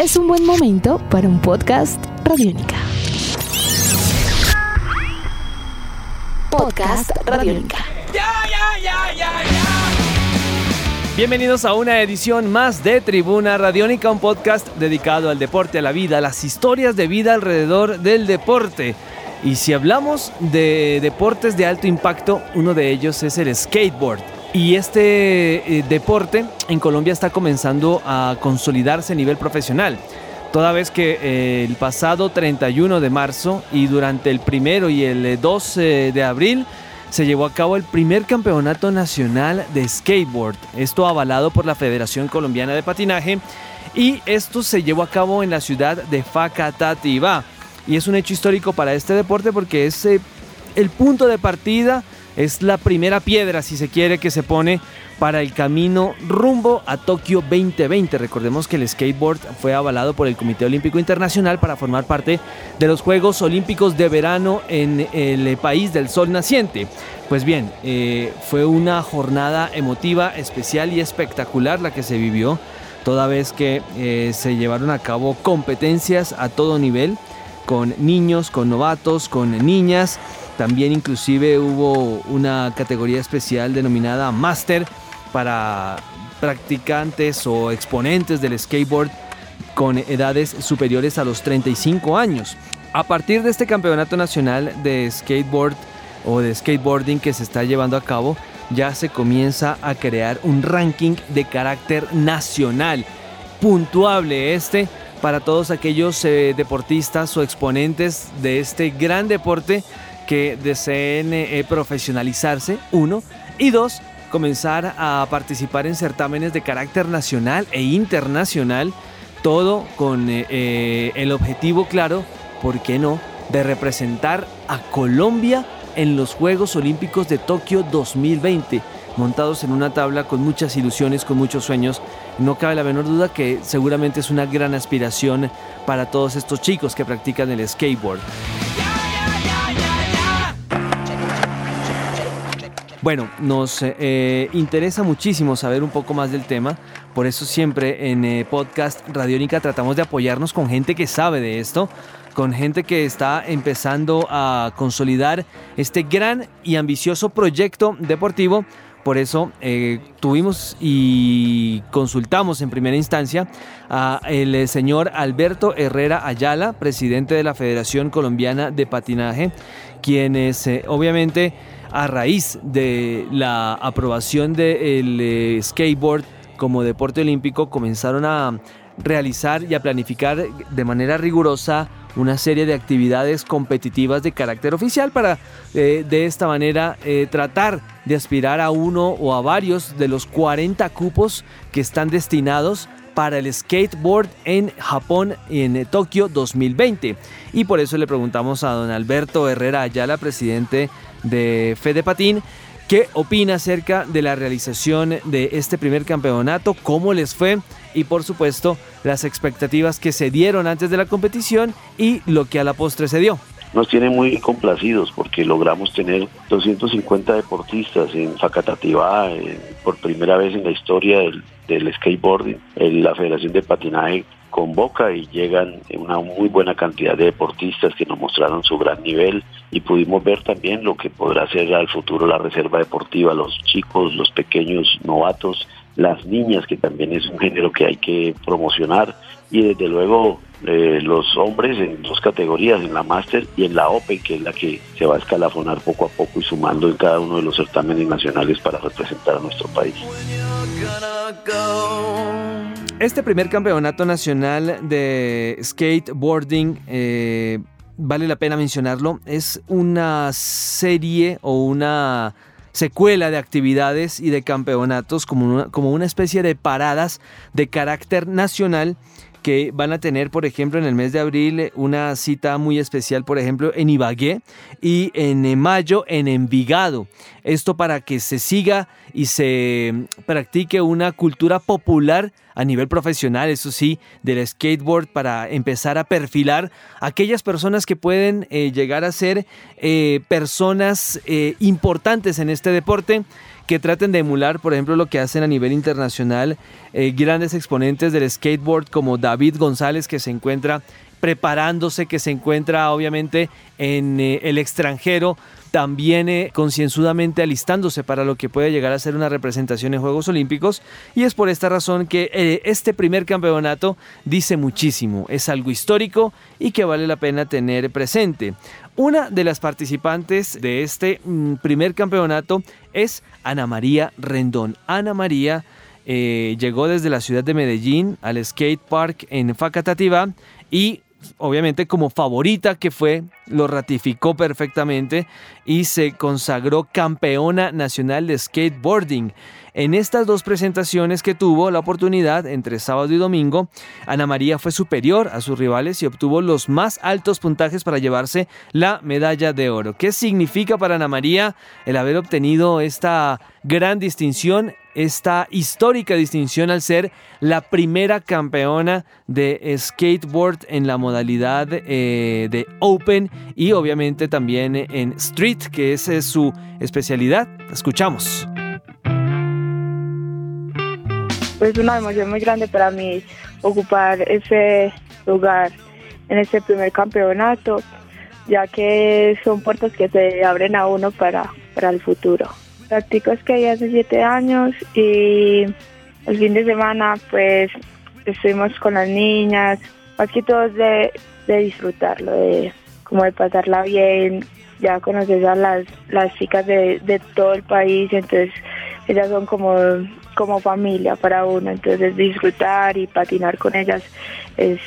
es un buen momento para un podcast Radiónica. Podcast Radiónica. Bienvenidos a una edición más de Tribuna Radiónica, un podcast dedicado al deporte, a la vida, las historias de vida alrededor del deporte. Y si hablamos de deportes de alto impacto, uno de ellos es el skateboard. Y este eh, deporte en Colombia está comenzando a consolidarse a nivel profesional. Toda vez que eh, el pasado 31 de marzo y durante el primero y el 2 eh, de abril se llevó a cabo el primer campeonato nacional de skateboard. Esto avalado por la Federación Colombiana de Patinaje y esto se llevó a cabo en la ciudad de Facatativá. Y es un hecho histórico para este deporte porque es el punto de partida es la primera piedra, si se quiere, que se pone para el camino rumbo a Tokio 2020. Recordemos que el skateboard fue avalado por el Comité Olímpico Internacional para formar parte de los Juegos Olímpicos de verano en el país del sol naciente. Pues bien, eh, fue una jornada emotiva, especial y espectacular la que se vivió, toda vez que eh, se llevaron a cabo competencias a todo nivel, con niños, con novatos, con niñas también inclusive hubo una categoría especial denominada Master para practicantes o exponentes del skateboard con edades superiores a los 35 años. A partir de este campeonato nacional de skateboard o de skateboarding que se está llevando a cabo, ya se comienza a crear un ranking de carácter nacional, puntuable este para todos aquellos eh, deportistas o exponentes de este gran deporte que deseen eh, profesionalizarse, uno, y dos, comenzar a participar en certámenes de carácter nacional e internacional, todo con eh, eh, el objetivo claro, ¿por qué no?, de representar a Colombia en los Juegos Olímpicos de Tokio 2020, montados en una tabla con muchas ilusiones, con muchos sueños. No cabe la menor duda que seguramente es una gran aspiración para todos estos chicos que practican el skateboard. Bueno, nos eh, eh, interesa muchísimo saber un poco más del tema, por eso siempre en eh, podcast Radiónica tratamos de apoyarnos con gente que sabe de esto, con gente que está empezando a consolidar este gran y ambicioso proyecto deportivo. Por eso tuvimos y consultamos en primera instancia a el señor Alberto Herrera Ayala, presidente de la Federación Colombiana de Patinaje, quienes obviamente a raíz de la aprobación del eh, skateboard como deporte olímpico, comenzaron a realizar y a planificar de manera rigurosa una serie de actividades competitivas de carácter oficial para eh, de esta manera eh, tratar de aspirar a uno o a varios de los 40 cupos que están destinados para el skateboard en Japón y en Tokio 2020. Y por eso le preguntamos a don Alberto Herrera Ayala, presidente de Fede Patín, qué opina acerca de la realización de este primer campeonato, cómo les fue y por supuesto las expectativas que se dieron antes de la competición y lo que a la postre se dio nos tiene muy complacidos porque logramos tener 250 deportistas en Facatativá por primera vez en la historia del, skateboarding. la Federación de Patinaje convoca y llegan una muy buena cantidad de deportistas que nos mostraron su gran nivel y pudimos ver también lo que podrá ser al futuro la reserva deportiva, los chicos, los pequeños novatos, las niñas, que también es un género que hay que promocionar y desde luego eh, los hombres en dos categorías, en la Master y en la Open, que es la que se va a escalafonar poco a poco y sumando en cada uno de los certámenes nacionales para representar a nuestro país. Este primer campeonato nacional de skateboarding, eh, vale la pena mencionarlo, es una serie o una secuela de actividades y de campeonatos como como una especie de paradas de carácter nacional que van a tener, por ejemplo, en el mes de abril una cita muy especial, por ejemplo, en Ibagué y en mayo en Envigado. Esto para que se siga y se practique una cultura popular a nivel profesional, eso sí, del skateboard para empezar a perfilar aquellas personas que pueden eh, llegar a ser eh, personas eh, importantes en este deporte que traten de emular, por ejemplo, lo que hacen a nivel internacional eh, grandes exponentes del skateboard como David González, que se encuentra preparándose, que se encuentra obviamente en eh, el extranjero, también eh, concienzudamente alistándose para lo que puede llegar a ser una representación en Juegos Olímpicos. Y es por esta razón que eh, este primer campeonato dice muchísimo, es algo histórico y que vale la pena tener presente. Una de las participantes de este mm, primer campeonato es Ana María Rendón. Ana María llegó desde la ciudad de Medellín al skate park en Facatativá y obviamente como favorita que fue, lo ratificó perfectamente y se consagró campeona nacional de skateboarding. En estas dos presentaciones que tuvo la oportunidad entre sábado y domingo, Ana María fue superior a sus rivales y obtuvo los más altos puntajes para llevarse la medalla de oro. ¿Qué significa para Ana María el haber obtenido esta gran distinción? Esta histórica distinción al ser la primera campeona de skateboard en la modalidad eh, de Open y obviamente también en Street, que esa es su especialidad. Escuchamos. Es una emoción muy grande para mí ocupar ese lugar en este primer campeonato, ya que son puertas que se abren a uno para, para el futuro. Practico skate hace siete años y el fin de semana pues estuvimos con las niñas, más que de, de disfrutarlo, de como de pasarla bien, ya conoces a las, las chicas de, de todo el país, entonces ellas son como, como familia para uno, entonces disfrutar y patinar con ellas es,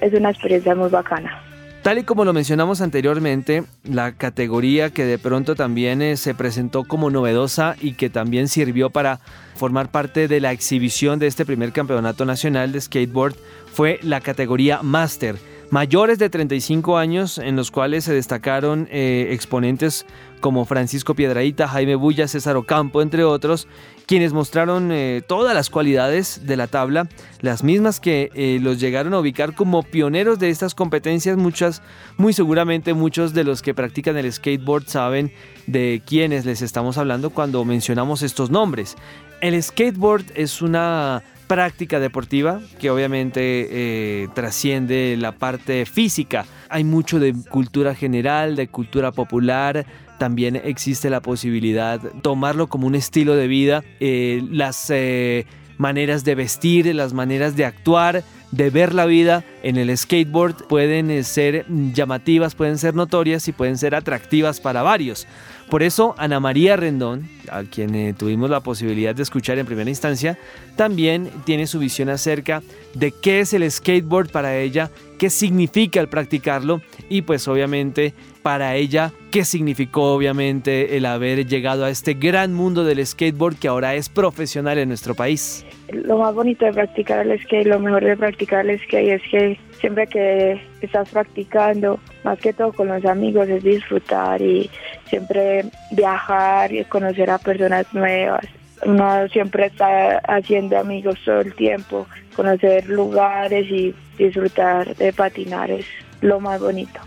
es una experiencia muy bacana. Tal y como lo mencionamos anteriormente, la categoría que de pronto también eh, se presentó como novedosa y que también sirvió para formar parte de la exhibición de este primer campeonato nacional de skateboard fue la categoría Master mayores de 35 años en los cuales se destacaron eh, exponentes como Francisco Piedraíta, Jaime Bulla, César Ocampo, entre otros, quienes mostraron eh, todas las cualidades de la tabla, las mismas que eh, los llegaron a ubicar como pioneros de estas competencias, muchas, muy seguramente muchos de los que practican el skateboard saben de quiénes les estamos hablando cuando mencionamos estos nombres. El skateboard es una práctica deportiva que obviamente eh, trasciende la parte física. Hay mucho de cultura general, de cultura popular. También existe la posibilidad de tomarlo como un estilo de vida. Eh, las eh, maneras de vestir, las maneras de actuar, de ver la vida en el skateboard pueden ser llamativas, pueden ser notorias y pueden ser atractivas para varios. Por eso Ana María Rendón, a quien eh, tuvimos la posibilidad de escuchar en primera instancia, también tiene su visión acerca de qué es el skateboard para ella, qué significa el practicarlo y pues obviamente para ella qué significó obviamente el haber llegado a este gran mundo del skateboard que ahora es profesional en nuestro país. Lo más bonito de practicar el skate, lo mejor de practicar el skate es que siempre que estás practicando, más que todo con los amigos, es disfrutar y siempre viajar y conocer a personas nuevas. Uno siempre está haciendo amigos todo el tiempo, conocer lugares y disfrutar de patinar es lo más bonito,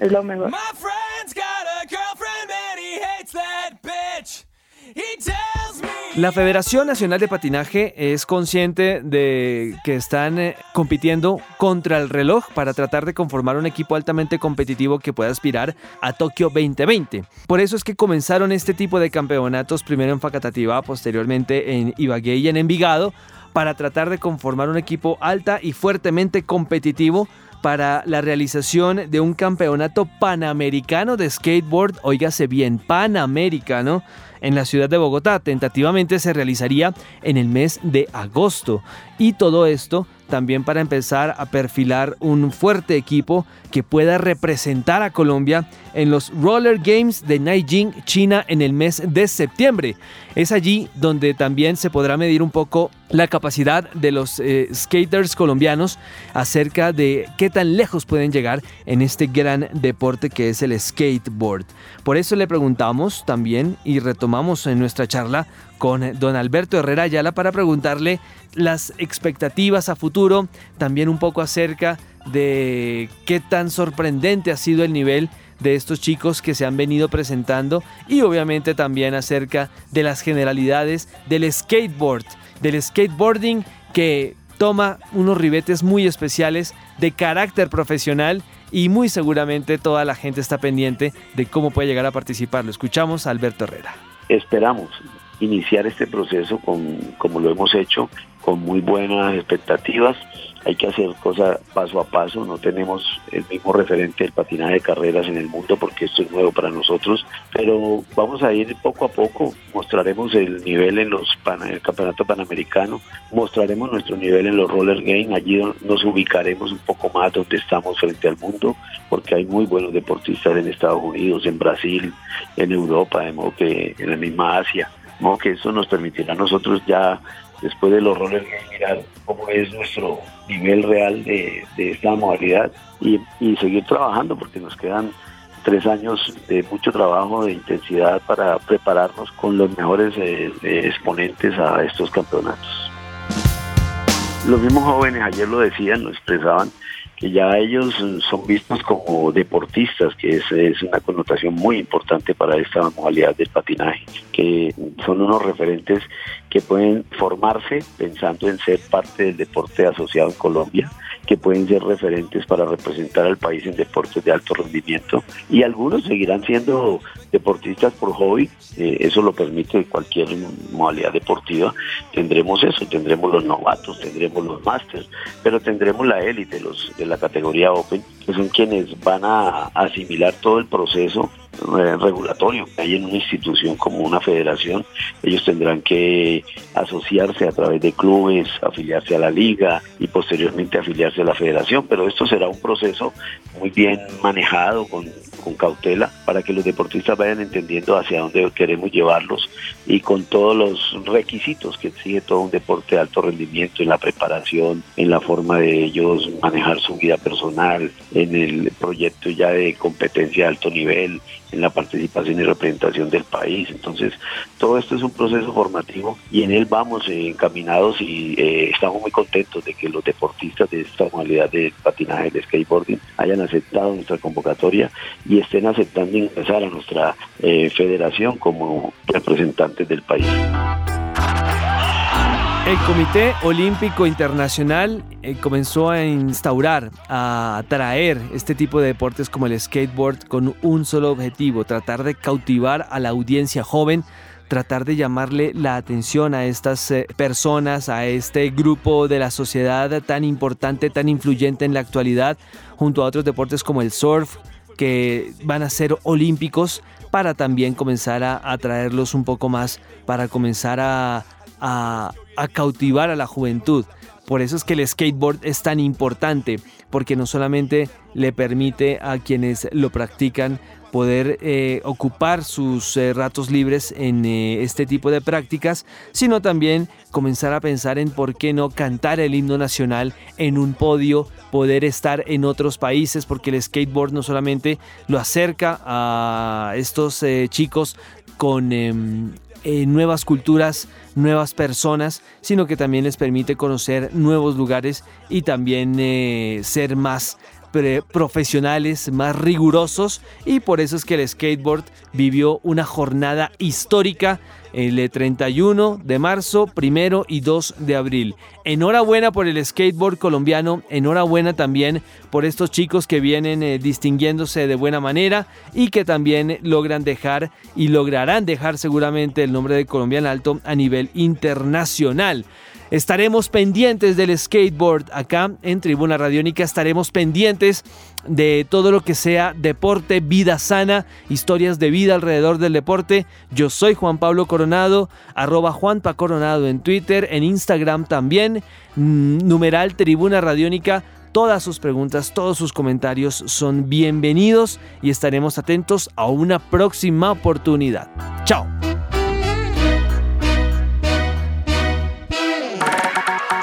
es lo mejor. La Federación Nacional de Patinaje es consciente de que están eh, compitiendo contra el reloj para tratar de conformar un equipo altamente competitivo que pueda aspirar a Tokio 2020. Por eso es que comenzaron este tipo de campeonatos primero en Facatativá, posteriormente en Ibagué y en Envigado, para tratar de conformar un equipo alta y fuertemente competitivo para la realización de un campeonato panamericano de skateboard, oígase bien, panamericano, en la ciudad de Bogotá. Tentativamente se realizaría en el mes de agosto. Y todo esto también para empezar a perfilar un fuerte equipo que pueda representar a Colombia en los Roller Games de Nanjing, China, en el mes de septiembre. Es allí donde también se podrá medir un poco la capacidad de los eh, skaters colombianos acerca de qué tan lejos pueden llegar en este gran deporte que es el skateboard. Por eso le preguntamos también y retomamos en nuestra charla con don Alberto Herrera Ayala para preguntarle las expectativas a futuro, también un poco acerca de qué tan sorprendente ha sido el nivel de estos chicos que se han venido presentando y obviamente también acerca de las generalidades del skateboard, del skateboarding que toma unos ribetes muy especiales de carácter profesional y muy seguramente toda la gente está pendiente de cómo puede llegar a participar. Lo escuchamos a Alberto Herrera. Esperamos iniciar este proceso con, como lo hemos hecho, con muy buenas expectativas. Hay que hacer cosas paso a paso, no tenemos el mismo referente del patinaje de carreras en el mundo porque esto es nuevo para nosotros, pero vamos a ir poco a poco, mostraremos el nivel en los el campeonato panamericano, mostraremos nuestro nivel en los roller games, allí nos ubicaremos un poco más donde estamos frente al mundo, porque hay muy buenos deportistas en Estados Unidos, en Brasil, en Europa, que en la misma Asia, de modo que eso nos permitirá a nosotros ya después de los roles mirar cómo es nuestro nivel real de, esta modalidad y, seguir trabajando porque nos quedan tres años de mucho trabajo, de intensidad para prepararnos con los mejores eh, exponentes a estos campeonatos. Los mismos jóvenes ayer lo decían, lo expresaban, que ya ellos son vistos como deportistas, que es, es, una connotación muy importante para esta modalidad del patinaje, que son unos referentes que pueden formarse pensando en ser parte del deporte asociado en Colombia, que pueden ser referentes para representar al país en deportes de alto rendimiento. Y algunos seguirán siendo deportistas por hobby, eh, eso lo permite cualquier modalidad deportiva, tendremos eso, tendremos los novatos, tendremos los másters, pero tendremos la élite, los de la categoría Open, que son quienes van a asimilar todo el proceso eh, regulatorio que hay en una institución como una federación. Ellos tendrán que asociarse a través de clubes, afiliarse a la liga y posteriormente afiliarse a la federación, pero esto será un proceso muy bien manejado con con cautela para que los deportistas vayan entendiendo hacia dónde queremos llevarlos y con todos los requisitos que exige todo un deporte de alto rendimiento en la preparación, en la forma de ellos manejar su vida personal, en el proyecto ya de competencia de alto nivel, en la participación y representación del país. Entonces, todo esto es un proceso formativo y en él vamos eh, encaminados y eh, estamos muy contentos de que los deportistas de esta modalidad de patinaje, de skateboarding, hayan aceptado nuestra convocatoria y estén aceptando ingresar a nuestra eh, federación como representantes del país. El Comité Olímpico Internacional eh, comenzó a instaurar, a traer este tipo de deportes como el skateboard con un solo objetivo, tratar de cautivar a la audiencia joven, tratar de llamarle la atención a estas eh, personas, a este grupo de la sociedad tan importante, tan influyente en la actualidad, junto a otros deportes como el surf, que van a ser olímpicos para también comenzar a atraerlos un poco más, para comenzar a, a, cautivar a la juventud. Por eso es que el skateboard es tan importante, porque no solamente le permite a quienes lo practican poder eh, ocupar sus eh, ratos libres en eh, este tipo de prácticas, sino también comenzar a pensar en por qué no cantar el himno nacional en un podio, poder estar en otros países, porque el skateboard no solamente lo acerca a estos chicos con em, nuevas culturas, nuevas personas, sino que también les permite conocer nuevos lugares y también ser más profesionales, más rigurosos y por eso es que el skateboard vivió una jornada histórica el 31 de marzo, primero y 2 de abril. Enhorabuena por el skateboard colombiano, enhorabuena también por estos chicos que vienen eh, distinguiéndose de buena manera y que también logran dejar y lograrán dejar seguramente el nombre de Colombian Alto a nivel internacional. Estaremos pendientes del skateboard acá en Tribuna Radiónica, estaremos pendientes de todo lo que sea deporte, vida sana, historias de vida alrededor del deporte. Yo soy Juan Pablo Coronado, arroba Juanpa Coronado en Twitter, en Instagram también, mm, numeral Tribuna Radiónica. Todas sus preguntas, todos sus comentarios son bienvenidos y estaremos atentos a una próxima oportunidad. Chao.